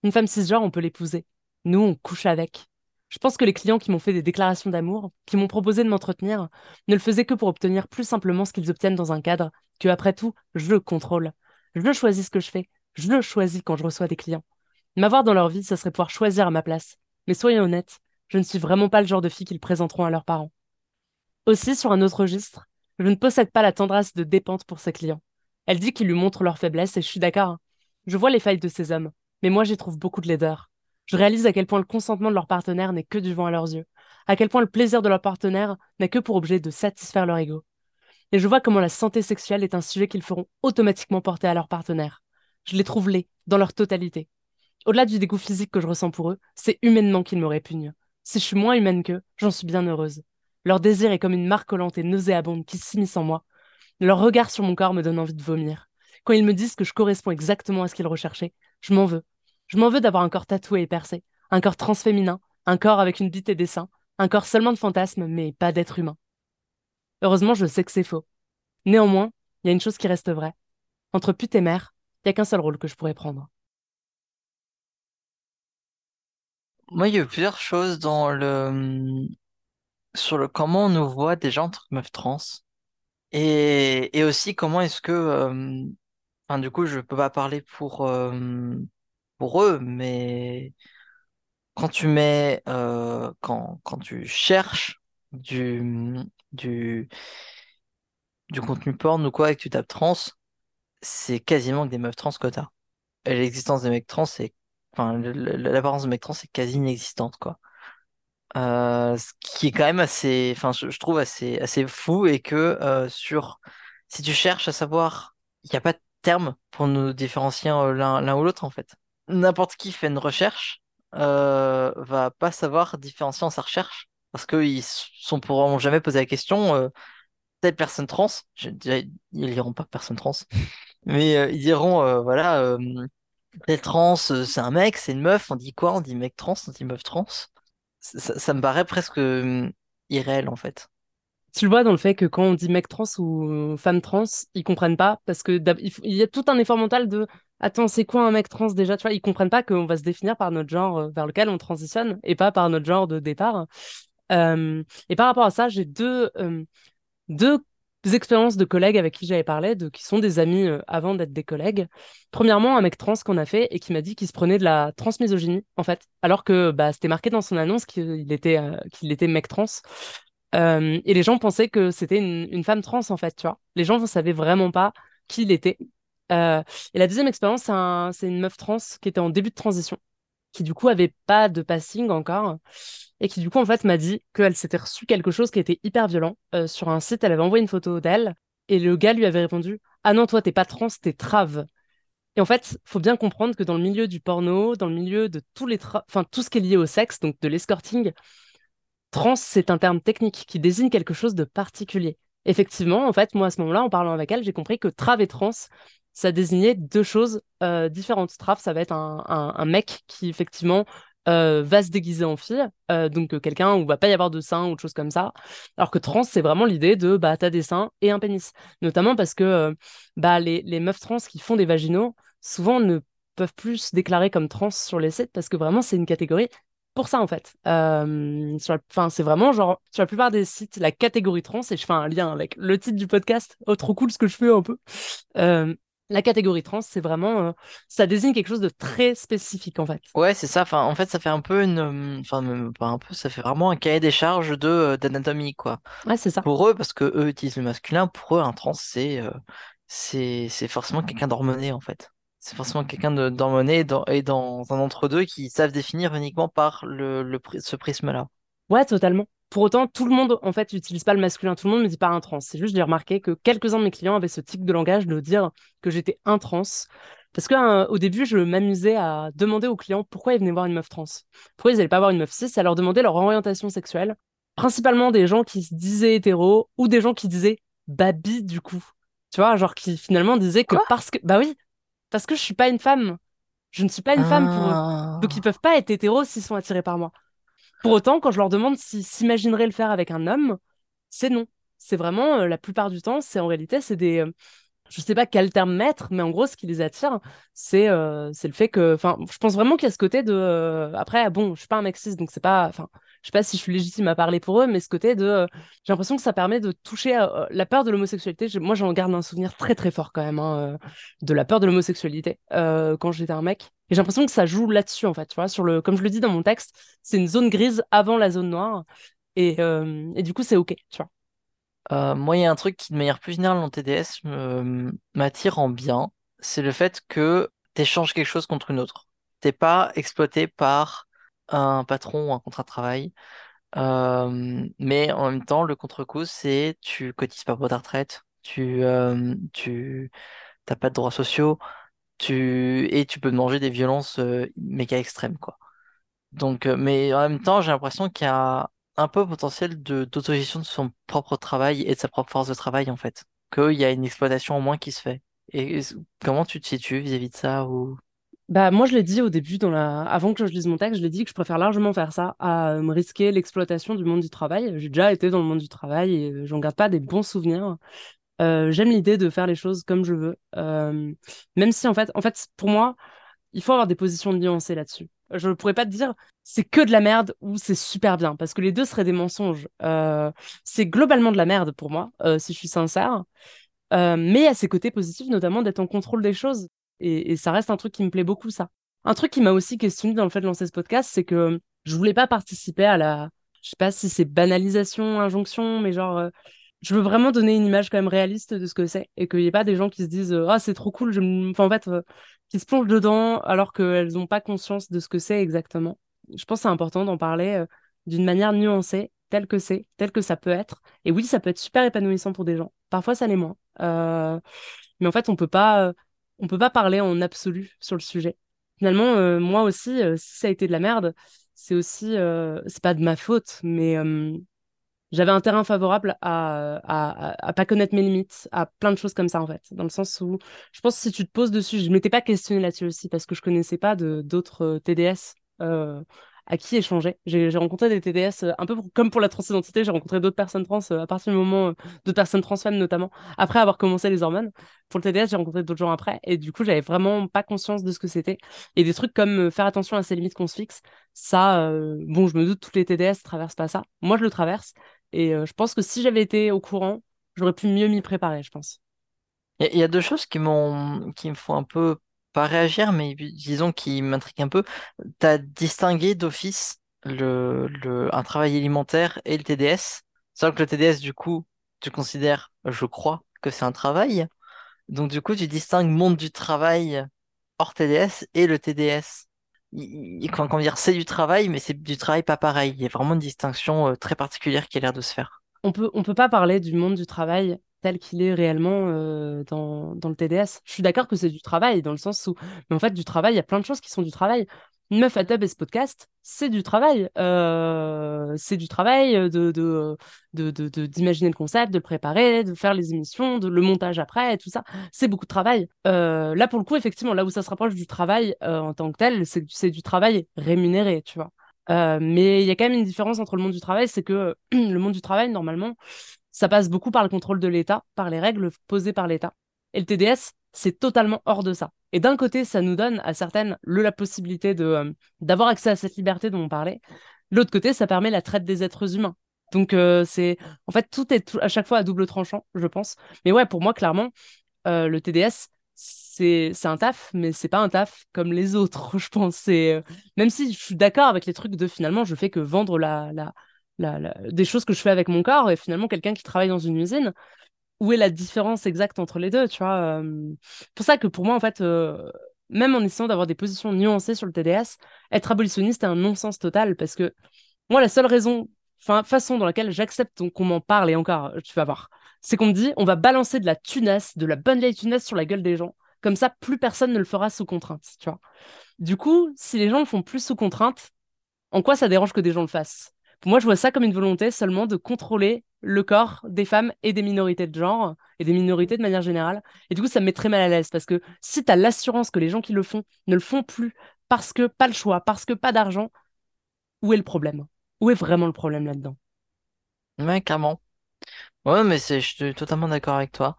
Une femme cisgenre, on peut l'épouser. Nous, on couche avec. Je pense que les clients qui m'ont fait des déclarations d'amour, qui m'ont proposé de m'entretenir, ne le faisaient que pour obtenir plus simplement ce qu'ils obtiennent dans un cadre, que après tout, je le contrôle. Je choisis ce que je fais, je le choisis quand je reçois des clients. M'avoir dans leur vie, ça serait pouvoir choisir à ma place. Mais soyons honnêtes, je ne suis vraiment pas le genre de fille qu'ils présenteront à leurs parents. Aussi, sur un autre registre, je ne possède pas la tendresse de dépente pour ses clients. Elle dit qu'ils lui montrent leurs faiblesses et je suis d'accord. Hein. Je vois les failles de ces hommes, mais moi j'y trouve beaucoup de laideur. Je réalise à quel point le consentement de leur partenaire n'est que du vent à leurs yeux, à quel point le plaisir de leur partenaire n'a que pour objet de satisfaire leur ego. Et je vois comment la santé sexuelle est un sujet qu'ils feront automatiquement porter à leur partenaire. Je les trouve laids, dans leur totalité. Au-delà du dégoût physique que je ressens pour eux, c'est humainement qu'ils me répugnent. Si je suis moins humaine qu'eux, j'en suis bien heureuse. Leur désir est comme une marque collante et nauséabonde qui s'immisce en moi. Leur regard sur mon corps me donne envie de vomir. Quand ils me disent que je corresponds exactement à ce qu'ils recherchaient, je m'en veux, je m'en veux d'avoir un corps tatoué et percé, un corps transféminin, un corps avec une bite et des seins, un corps seulement de fantasme, mais pas d'être humain. Heureusement, je sais que c'est faux. Néanmoins, il y a une chose qui reste vraie. Entre pute et mère, il n'y a qu'un seul rôle que je pourrais prendre. Moi, il y a plusieurs choses dans le sur le comment on nous voit des gens entre meufs trans et, et aussi comment est-ce que euh, enfin du coup je peux pas parler pour euh, pour eux, mais quand tu mets, euh, quand, quand tu cherches du, du, du contenu porn ou quoi et que tu tapes trans, c'est quasiment que des meufs trans que. Et l'existence des mecs trans, c'est, enfin, l'apparence de mecs trans, c'est quasi inexistante, quoi. Euh, ce qui est quand même assez, enfin, je, trouve assez, assez fou et que euh, sur, si tu cherches à savoir, il n'y a pas de terme pour nous différencier l'un ou l'autre, en fait n'importe qui fait une recherche euh, va pas savoir différencier en sa recherche parce qu'ils sont pourront jamais poser la question euh, telle personne trans, je dirais, ils diront pas personne trans, mais euh, ils diront euh, voilà telle trans c'est un mec, c'est une meuf, on dit quoi? On dit mec trans, on dit meuf trans. Ça, ça me paraît presque irréel en fait. Tu le vois dans le fait que quand on dit mec trans ou femme trans, ils comprennent pas parce que il y a tout un effort mental de attends, c'est quoi un mec trans déjà? Tu vois, ils comprennent pas qu'on va se définir par notre genre euh, vers lequel on transitionne et pas par notre genre de départ. Euh, et par rapport à ça, j'ai deux, euh, deux expériences de collègues avec qui j'avais parlé, qui sont des amis avant d'être des collègues. Premièrement, un mec trans qu'on a fait et qui m'a dit qu'il se prenait de la transmisogynie, en fait, alors que bah, c'était marqué dans son annonce qu'il était, qu'il était mec trans. Et les gens pensaient que c'était une, femme trans, en fait, tu vois. Les gens ne savaient vraiment pas qui il était. Euh, et la deuxième expérience, c'est une meuf trans qui était en début de transition. qui du coup avait pas de passing encore et qui du coup en fait m'a dit qu'elle s'était reçu quelque chose qui était hyper violent euh, sur un site. Elle avait envoyé une photo d'elle et le gars lui avait répondu Ah non, toi t'es pas trans, t'es trave. Et en fait, faut bien comprendre que dans le milieu du porno, dans le milieu de tous les enfin tout ce qui est lié au sexe, donc de l'escorting, trans c'est un terme technique qui désigne quelque chose de particulier. Effectivement, en fait, moi à ce moment-là, en parlant avec elle, j'ai compris que trave et trans, ça désignait deux choses euh, différentes. Trave, ça va être un, mec qui effectivement euh, va se déguiser en fille, euh, donc quelqu'un où va pas y avoir de seins ou de choses comme ça. Alors que trans, c'est vraiment l'idée de bah t'as des seins et un pénis, notamment parce que bah les, les meufs trans qui font des vaginaux souvent ne peuvent plus se déclarer comme trans sur les sites parce que vraiment c'est une catégorie pour ça en fait. Enfin, c'est vraiment genre sur la plupart des sites la catégorie trans et je fais un lien avec le titre du podcast. Oh trop cool ce que je fais un peu. La catégorie trans, c'est vraiment, euh, ça désigne quelque chose de très spécifique en fait. Ouais, c'est ça. Enfin, en fait, ça fait un peu une, euh, enfin, pas un peu, ça fait vraiment un cahier des charges de euh, d'anatomie, quoi. Ouais, c'est ça. Pour eux, parce que eux utilisent le masculin, pour eux, un trans, c'est, c'est, c'est forcément quelqu'un d'hormoné en fait. C'est forcément quelqu'un d'hormoné et dans un entre-deux qui savent définir uniquement par le, le ce prisme-là. Ouais, totalement. Pour autant, tout le monde, en fait, n'utilise pas le masculin. Tout le monde me dit pas un trans. C'est juste, j'ai remarqué que quelques-uns de mes clients avaient ce type de langage de dire que j'étais un trans. Parce qu'au hein, début, je m'amusais à demander aux clients pourquoi ils venaient voir une meuf trans. Pourquoi ils n'allaient pas voir une meuf cis, à leur demander leur orientation sexuelle. Principalement des gens qui se disaient hétéros ou des gens qui disaient babi du coup. Tu vois, genre qui finalement disaient que parce que. Bah oui, parce que je suis pas une femme. Je ne suis pas une femme pour eux. Donc ils peuvent pas être hétéros s'ils sont attirés par moi. Pour autant, quand je leur demande s'ils s'imagineraient le faire avec un homme, c'est non. C'est vraiment, euh, la plupart du temps, c'est en réalité, c'est des. Euh, je sais pas quel terme mettre, mais en gros, ce qui les attire, c'est euh, le fait que. Enfin, je pense vraiment qu'il y a ce côté de. après, bon, je suis pas un mexiste, donc c'est pas. Enfin, je sais pas si je suis légitime à parler pour eux, mais ce côté de. j'ai l'impression que ça permet de toucher la peur de l'homosexualité. Moi, j'en garde un souvenir très très fort quand même hein, de la peur de l'homosexualité quand j'étais un mec. Et j'ai l'impression que ça joue là-dessus, en fait, tu vois, sur le, comme je le dis dans mon texte, c'est une zone grise avant la zone noire. Et, euh, et du coup, c'est OK, tu vois. Euh, moi, il y a un truc qui, de manière plus générale en TDS, m'attire en bien, c'est le fait que tu échanges quelque chose contre une autre. T'es pas exploité par un patron ou un contrat de travail. Euh, mais en même temps, le contre-coup, c'est tu cotises pas pour ta retraite, tu, t'as pas de droits sociaux, tu et tu peux manger des violences euh, méga extrêmes quoi. Donc euh, mais en même temps, j'ai l'impression qu'il y a un peu potentiel de d'autogestion de son propre travail et de sa propre force de travail en fait, qu'il y a une exploitation au moins qui se fait. Et comment tu te situes vis-à-vis de ça bah, moi, je l'ai dit au début, avant que je lise mon texte, je l'ai dit que je préfère largement faire ça à me risquer l'exploitation du monde du travail. J'ai déjà été dans le monde du travail et j'en garde pas des bons souvenirs. Euh, j'aime l'idée de faire les choses comme je veux, euh, même si en fait, en fait, pour moi, il faut avoir des positions nuancées là-dessus. Je ne pourrais pas te dire c'est que de la merde ou c'est super bien, parce que les deux seraient des mensonges. Euh, c'est globalement de la merde pour moi, si je suis sincère. mais à ses côtés positifs, notamment d'être en contrôle des choses. Et, ça reste un truc qui me plaît beaucoup, ça. Un truc qui m'a aussi questionné dans le fait de lancer ce podcast, c'est que je voulais pas participer à la, je sais pas si c'est banalisation, injonction, mais genre, je veux vraiment donner une image quand même réaliste de ce que c'est et qu'il n'y ait pas des gens qui se disent ah c'est trop cool je enfin en fait euh, qui se plongent dedans alors qu'elles n'ont pas conscience de ce que c'est exactement. Je pense que c'est important d'en parler euh, d'une manière nuancée telle que c'est telle que ça peut être. Et oui ça peut être super épanouissant pour des gens. Parfois ça l'est moins. Euh, mais en fait on peut pas on peut pas parler en absolu sur le sujet. Finalement moi aussi si ça a été de la merde c'est aussi c'est pas de ma faute mais j'avais un terrain favorable à, à, pas connaître mes limites, à plein de choses comme ça en fait. Dans le sens où je pense que si tu te poses dessus, je m'étais pas questionné là-dessus aussi parce que je connaissais pas d'autres euh, TDS euh, à qui échanger. J'ai rencontré des TDS euh, un peu comme pour la transidentité, j'ai rencontré d'autres personnes trans à partir du moment d'autres personnes trans femmes notamment après avoir commencé les hormones. Pour le TDS, j'ai rencontré d'autres gens après et du coup j'avais vraiment pas conscience de ce que c'était et des trucs comme faire attention à ces limites qu'on se fixe. Ça, bon, je me doute toutes les TDS traversent pas ça. Moi, je le traverse et euh, je pense que si j'avais été au courant, j'aurais pu mieux m'y préparer, je pense. Il y, a deux choses qui m'ont, qui me font un peu pas réagir, mais disons qui m'intriguent un peu. Tu as distingué d'office un travail alimentaire et le TDS. Sauf que le TDS, du coup, tu considères, je crois, que c'est un travail. Donc, du coup, tu distingues monde du travail hors TDS et le TDS. Comment dire, c'est du travail, mais c'est du travail pas pareil. Il y a vraiment une distinction très particulière qui a l'air de se faire. On peut, on peut pas parler du monde du travail tel qu'il est réellement dans, dans, le TDS. Je suis d'accord que c'est du travail, dans le sens où, mais en fait, du travail, il y a plein de choses qui sont du travail. Meuf à Tub et ce podcast, c'est du travail. Euh, c'est du travail de, d'imaginer le concept, de le préparer, de faire les émissions, de le montage après, tout ça. C'est beaucoup de travail. Euh, là, pour le coup, effectivement, là où ça se rapproche du travail euh, en tant que tel, c'est, c'est du travail rémunéré, tu vois. mais il y a quand même une différence entre le monde du travail, c'est que le monde du travail, normalement, ça passe beaucoup par le contrôle de l'État, par les règles posées par l'État. Et le TDS, c'est totalement hors de ça. Et d'un côté, ça nous donne à certaines la possibilité de euh, d'avoir accès à cette liberté dont on parlait. L'autre côté, ça permet la traite des êtres humains. Donc euh, c'est en fait tout est à chaque fois à double tranchant, je pense. Mais ouais, pour moi clairement, euh, le TDS c'est un taf, mais c'est pas un taf comme les autres, je pense. Même si je suis d'accord avec les trucs de finalement, je fais que vendre la, la, la, des choses que je fais avec mon corps et finalement quelqu'un qui travaille dans une usine, où est la différence exacte entre les deux, tu vois. Euh, pour ça que pour moi, en fait, même en essayant d'avoir des positions nuancées sur le TDS, être abolitionniste est un non-sens total parce que moi, la seule raison, enfin, façon dans laquelle j'accepte qu'on m'en parle, et encore, tu vas voir, c'est qu'on me dit on va balancer de la tunasse, de la bonne vieille tunasse sur la gueule des gens. Comme ça, plus personne ne le fera sous contrainte, tu vois. Du coup, si les gens le font plus sous contrainte, en quoi ça dérange que des gens le fassent? Pour moi, je vois ça comme une volonté seulement de contrôler le corps des femmes et des minorités de genre et des minorités de manière générale. Et du coup, ça me met très mal à l'aise parce que si tu as l'assurance que les gens qui le font ne le font plus parce que pas le choix, parce que pas d'argent, où est le problème? Où est vraiment le problème là-dedans? Ouais, carrément. Ouais, mais je suis totalement d'accord avec toi.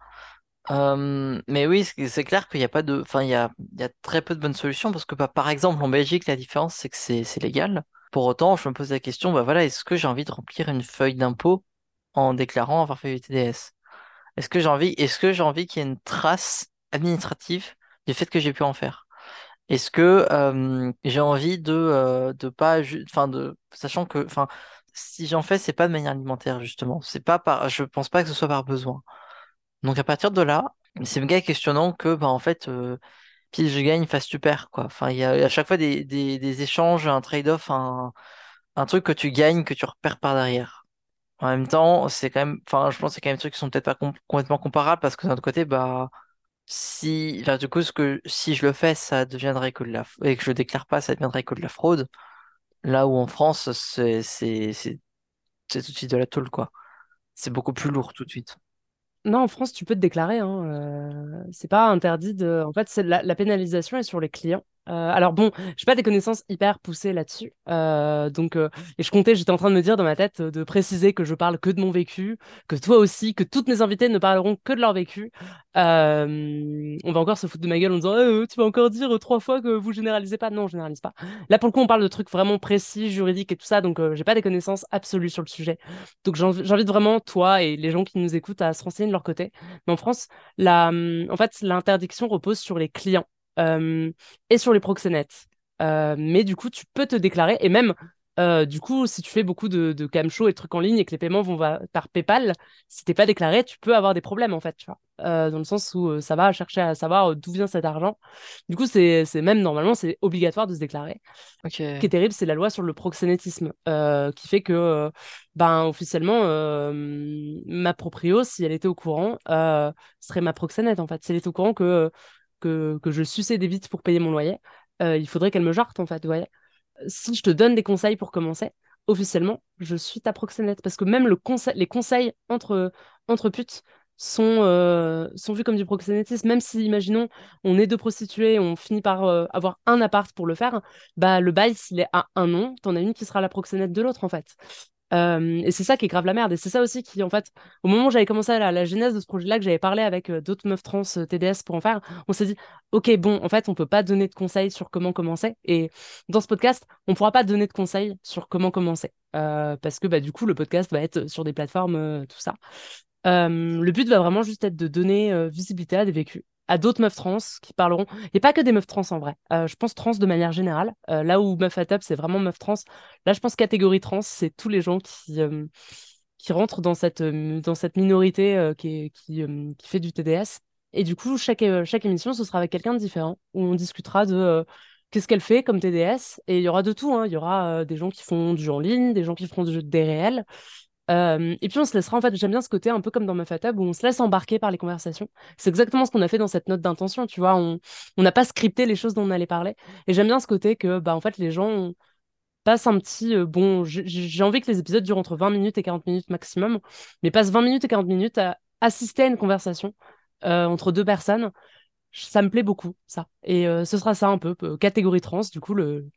Mais oui, c'est clair qu'il n'y a pas de, enfin, il y a, il y a très peu de bonnes solutions parce que, bah, par exemple, en Belgique, la différence, c'est que c'est légal. Pour autant, je me pose la question, bah voilà, est-ce que j'ai envie de remplir une feuille d'impôt en déclarant avoir fait du TDS. Est-ce que j'ai envie, est-ce que j'ai envie qu'il y ait une trace administrative du fait que j'ai pu en faire? Est-ce que j'ai envie de euh, de pas, enfin de, sachant que, enfin, si j'en fais, c'est pas de manière alimentaire justement. C'est pas par, je pense pas que ce soit par besoin. Donc à partir de là, c'est méga questionnant que, bah en fait, euh, si je gagne, fasse super quoi. Enfin, il y a à chaque fois des, des, des échanges, un trade-off, un, un truc que tu gagnes, que tu repères par derrière. En même temps, c'est quand même, enfin, je pense que c'est quand même des trucs qui sont peut-être pas complètement comparables parce que d'un autre côté, bah, si, enfin, du coup, ce que, si je le fais, ça deviendrait que de la, et que je déclare pas, ça deviendrait que de la fraude. Là où en France, c'est, tout de suite de la tôle, quoi. C'est beaucoup plus lourd tout de suite. Non, en France, tu peux te déclarer. Hein, euh, c'est pas interdit de. En fait, la pénalisation est sur les clients. Euh, alors bon, j'ai pas des connaissances hyper poussées là-dessus, euh, donc euh, et je comptais, j'étais en train de me dire dans ma tête de préciser que je parle que de mon vécu, que toi aussi, que toutes mes invités ne parleront que de leur vécu. on va encore se foutre de ma gueule en disant «Eh, tu vas encore dire trois fois que vous généralisez pas. Non, je généralise pas. Là pour le coup, on parle de trucs vraiment précis, juridiques et tout ça, donc j'ai pas des connaissances absolues sur le sujet. Donc j'invite vraiment toi et les gens qui nous écoutent à se renseigner de leur côté. Mais en France, la, en fait, l'interdiction repose sur les clients. Euh, et sur les proxénètes. Euh, mais du coup, tu peux te déclarer et même euh, du coup, si tu fais beaucoup de, de et de trucs en ligne et que les paiements vont par PayPal, si t'es pas déclaré, tu peux avoir des problèmes en fait, tu vois. dans le sens où ça va chercher à savoir d'où vient cet argent. Du coup, c'est même normalement, c'est obligatoire de se déclarer. Ce qui est terrible, c'est la loi sur le proxénétisme qui fait que, ben, officiellement, ma proprio, si elle était au courant, serait ma proxénète en fait. Si elle était au courant que que, je suçais des vites pour payer mon loyer, euh, il faudrait qu'elle me jarte en fait. Voyez. Si je te donne des conseils pour commencer, officiellement, je suis ta proxénète. Parce que même les conseils entre, entre putes sont, euh, sont vus comme du proxénétisme. Même si, imaginons, on est deux prostituées, on finit par euh, avoir un appart pour le faire, bah, le bail, s'il est à un nom, t'en as une qui sera la proxénète de l'autre en fait. Et c'est ça qui est grave la merde. Et c'est ça aussi qui, en fait, au moment où j'avais commencé la, la genèse de ce projet-là, que j'avais parlé avec d'autres meufs trans TDS pour en faire, on s'est dit, OK, bon, en fait, on peut pas donner de conseils sur comment commencer. Et dans ce podcast, on pourra pas donner de conseils sur comment commencer. parce que, bah, du coup, le podcast va être sur des plateformes, tout ça. le but va vraiment juste être de donner visibilité à des vécus à d'autres meufs trans qui parleront. A pas que des meufs trans en vrai. Euh, je pense trans de manière générale. Euh, là où meuf à top, c'est vraiment meuf trans. Là, je pense catégorie trans, c'est tous les gens qui, euh, qui rentrent dans cette, dans cette minorité qui, fait du TDS. Et du coup, chaque, chaque émission, ce sera avec quelqu'un de différent, où on discutera de qu'est-ce qu'elle fait comme TDS. Et il y aura de tout. hein. Il y aura des gens qui font du jeu en ligne, des gens qui feront du jeu des réels. Euh, et puis on se laissera, en fait, j'aime bien ce côté un peu comme dans ma fatab où on se laisse embarquer par les conversations. C'est exactement ce qu'on a fait dans cette note d'intention, tu vois. On n'a pas scripté les choses dont on allait parler. Et j'aime bien ce côté que, bah, en fait, les gens passent un petit. euh, bon, j'ai envie que les épisodes durent entre 20 minutes et 40 minutes maximum, mais passent 20 minutes et 40 minutes à assister à une conversation euh, entre deux personnes. Ça me plaît beaucoup, ça. Et ce sera ça un peu, catégorie trans, du coup, le,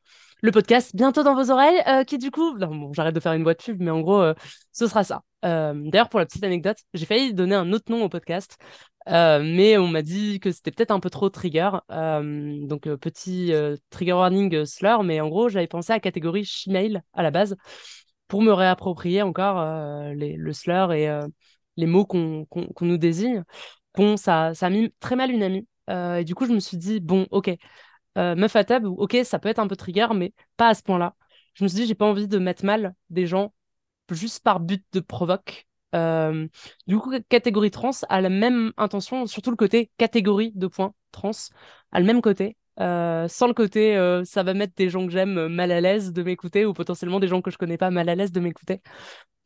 le podcast bientôt dans vos oreilles, euh, qui du coup, bon, j'arrête de faire une boîte pub, mais en gros, euh, ce sera ça. Euh, d'ailleurs, pour la petite anecdote, j'ai failli donner un autre nom au podcast, mais on m'a dit que c'était peut-être un peu trop trigger. Donc, petit trigger warning slur, mais en gros, j'avais pensé à la catégorie shemale à la base pour me réapproprier encore le slur et les mots qu'on nous désigne. Bon, ça, ça a mis très mal une amie. Et du coup, je me suis dit, bon, ok, euh, meuf à table, ok, ça peut être un peu trigger, mais pas à ce point-là. Je me suis dit, j'ai pas envie de mettre mal des gens juste par but de provoque. Euh, du coup, catégorie trans a la même intention, surtout le côté catégorie de points trans, a le même côté. euh, sans le côté ça va mettre des gens que j'aime mal à l'aise de m'écouter ou potentiellement des gens que je connais pas mal à l'aise de m'écouter.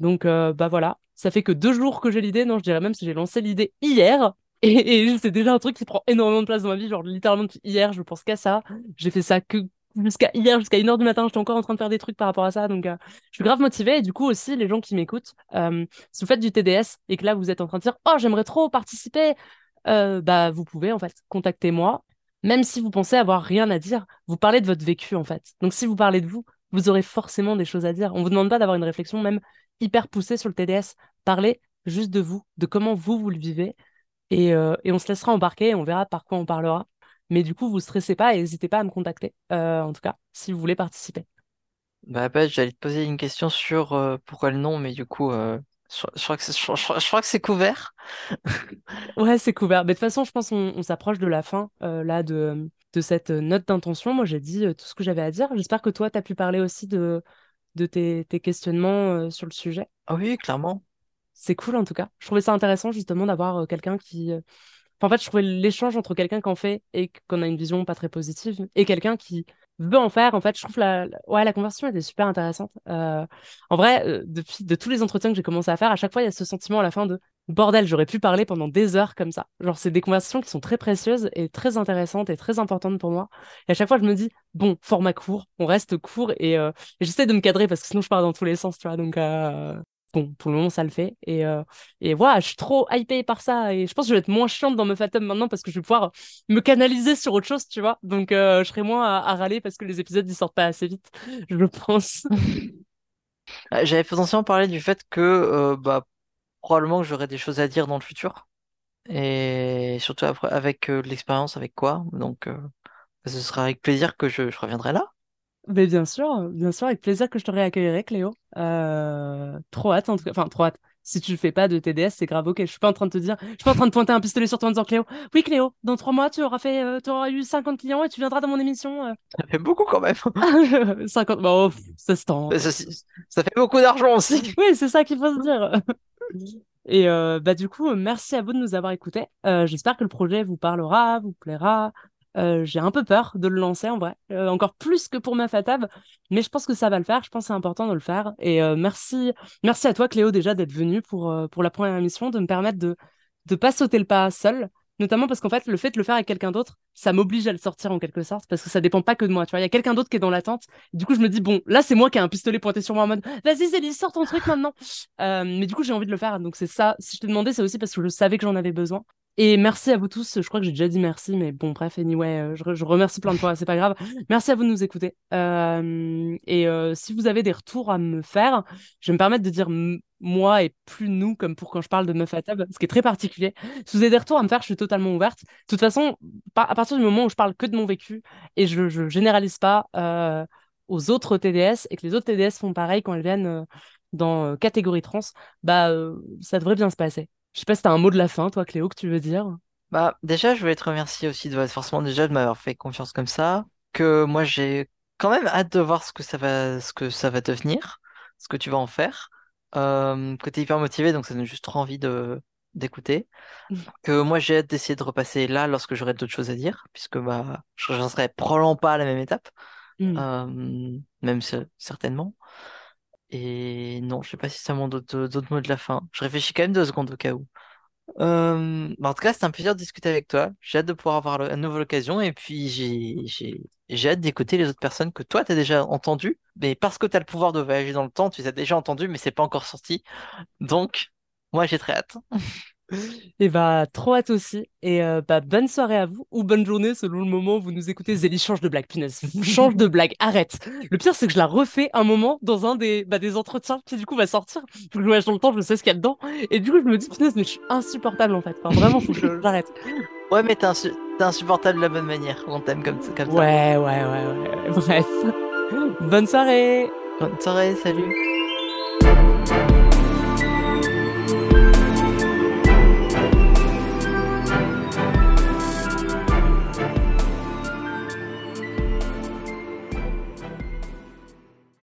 Donc bah voilà, ça fait que deux jours que j'ai l'idée, non je dirais même que j'ai lancé l'idée hier et, c'est déjà un truc qui prend énormément de place dans ma vie, genre littéralement hier je pense qu'à ça, j'ai fait ça que jusqu'à hier, jusqu'à une heure du matin, j'étais encore en train de faire des trucs par rapport à ça, donc euh, je suis grave motivée. Et du coup aussi les gens qui m'écoutent, euh, si vous faites du TDS et que là vous êtes en train de dire oh j'aimerais trop participer, euh, bah vous pouvez en fait. Contacter moi même si vous pensez avoir rien à dire, vous parlez de votre vécu en fait. Donc si vous parlez de vous, vous aurez forcément des choses à dire. On vous demande pas d'avoir une réflexion même hyper poussée sur le TDS. Parlez juste de vous, de comment vous vous le vivez, et, euh, et on se laissera embarquer et on verra par quoi on parlera. Mais du coup, vous stressez pas et n'hésitez pas à me contacter, euh, en tout cas, si vous voulez participer. Bah, bah, j'allais te poser une question sur euh, pourquoi le nom, mais du coup, je, je crois que c'est, je, je- je crois que c'est couvert. Ouais, c'est couvert. Mais de toute façon, je pense qu'on on s'approche de la fin là de, de cette note d'intention. Moi, j'ai dit tout ce que j'avais à dire. J'espère que toi, tu as pu parler aussi de, de tes, tes questionnements sur le sujet. Ah oui, clairement. C'est cool en tout cas. Je trouvais ça intéressant justement d'avoir euh, quelqu'un qui... euh, en fait, je trouvais l'échange entre quelqu'un qui en fait et qu'on a une vision pas très positive et quelqu'un qui veut en faire. En fait, je trouve la, ouais, la conversation était super intéressante. Euh, En vrai, depuis de tous les entretiens que j'ai commencé à faire, à chaque fois, il y a ce sentiment à la fin de bordel, j'aurais pu parler pendant des heures comme ça. Genre, c'est des conversations qui sont très précieuses et très intéressantes et très importantes pour moi. Et à chaque fois, je me dis, bon, format court, on reste court et, j'essaie de me cadrer parce que sinon, je pars dans tous les sens, tu vois. Donc, bon, pour le moment, ça le fait. Et, euh, et voilà, je suis trop hypée par ça. Et je pense que je vais être moins chiante dans me Fatum maintenant parce que je vais pouvoir me canaliser sur autre chose, tu vois. Donc, euh, je serai moins à, râler parce que les épisodes, ils sortent pas assez vite, je pense. Euh, J'avais potentiellement parlé du fait que bah, probablement que j'aurai des choses à dire dans le futur. Et surtout après, avec l'expérience, avec quoi. Donc, ce sera avec plaisir que je reviendrai là. Mais bien sûr, bien sûr, avec plaisir que je te réaccueillerai, Cléo. Euh, trop hâte, en tout cas. Enfin, trop hâte. Si tu fais pas de TDS, c'est grave ok. Je suis pas en train de te dire, je suis pas en train de pointer un pistolet sur toi en disant Cléo. Oui, Cléo, dans trois mois, tu auras fait, euh, tu auras eu 50 clients et tu viendras dans mon émission. euh. Ça fait beaucoup quand même. 50, bon, ça se tend. Ça, ça fait beaucoup d'argent aussi. Oui, c'est ça qu'il faut se dire. Et euh, bah du coup, merci à vous de nous avoir écoutés. Euh, j'espère que le projet vous parlera, vous plaira. Euh, j'ai un peu peur de le lancer en vrai, Euh, encore plus que pour ma fatab, mais je pense que ça va le faire. Je pense que c'est important de le faire. Et euh, merci, merci à toi Cléo déjà d'être venue pour la première émission, de me permettre de de pas sauter le pas seul. Notamment parce qu'en fait, le fait de le faire avec quelqu'un d'autre, ça m'oblige à le sortir en quelque sorte, parce que ça dépend pas que de moi. Tu vois, il y a quelqu'un d'autre qui est dans l'attente. Du coup, je me dis, bon, là, c'est moi qui ai un pistolet pointé sur moi en mode, vas-y, Zélie, sors ton truc maintenant. Mais du coup, j'ai envie de le faire. Donc, c'est ça. Si je te demandais, c'est aussi parce que je savais que j'en avais besoin. Et merci à vous tous. Je crois que j'ai déjà dit merci, mais bon, bref, anyway, euh, je, je remercie plein de fois, c'est pas grave. Merci à vous de nous écouter. Euh, et euh, si vous avez des retours à me faire, je vais me permettre de dire moi et plus nous, comme pour quand je parle de meuf à table, ce qui est très particulier. Si vous avez des retours à me faire, je suis totalement ouverte. De toute façon, à partir du moment où je parle que de mon vécu et je, généralise pas aux autres TDS et que les autres TDS font pareil quand elles viennent dans catégorie trans, bah ça devrait bien se passer. Je sais pas si t'as un mot de la fin, toi, Cléo, que tu veux dire. Bah, déjà, je voulais te remercier aussi de forcément déjà de m'avoir fait confiance comme ça. Que moi, j'ai quand même hâte de voir ce que ça va, ce que ça va devenir, ce que tu vas en faire. Euh, que t'es hyper motivé, donc ça donne juste trop envie de, d'écouter. Que moi, j'ai hâte d'essayer de repasser là lorsque j'aurai d'autres choses à dire, puisque bah, je n'en serai probablement pas à la même étape, Mm. euh, même ce- certainement. Et non, je sais pas si ça m'en d'autres mots de la fin. Je réfléchis quand même deux secondes au cas où. Euh, bah, en tout cas, c'était un plaisir de discuter avec toi. J'ai hâte de pouvoir avoir une nouvelle occasion et puis j'ai hâte d'écouter les autres personnes que toi t'as déjà entendues, mais parce que t'as le pouvoir de voyager dans le temps, tu les as déjà entendues, mais c'est pas encore sorti. Donc, moi j'ai très hâte. Et bah, trop hâte aussi. Et euh, bah, bonne soirée à vous, ou bonne journée selon le moment où vous nous écoutez. Zélie, change de blague, punaise. Change de blague, arrête. Le pire, c'est que je la refais un moment dans un des, bah, des entretiens qui, du coup, va sortir. Faut que je voyage dans le temps, je sais ce qu'il y a dedans. Et du coup, je me dis, punaise, mais je suis insupportable en fait. Enfin, vraiment, faut que j'arrête. Ouais, mais t'es insu- t'es insupportable de la bonne manière. On t'aime comme, comme ça. Ouais, ouais, ouais. ouais. Bref. Bonne soirée. Bonne soirée, salut.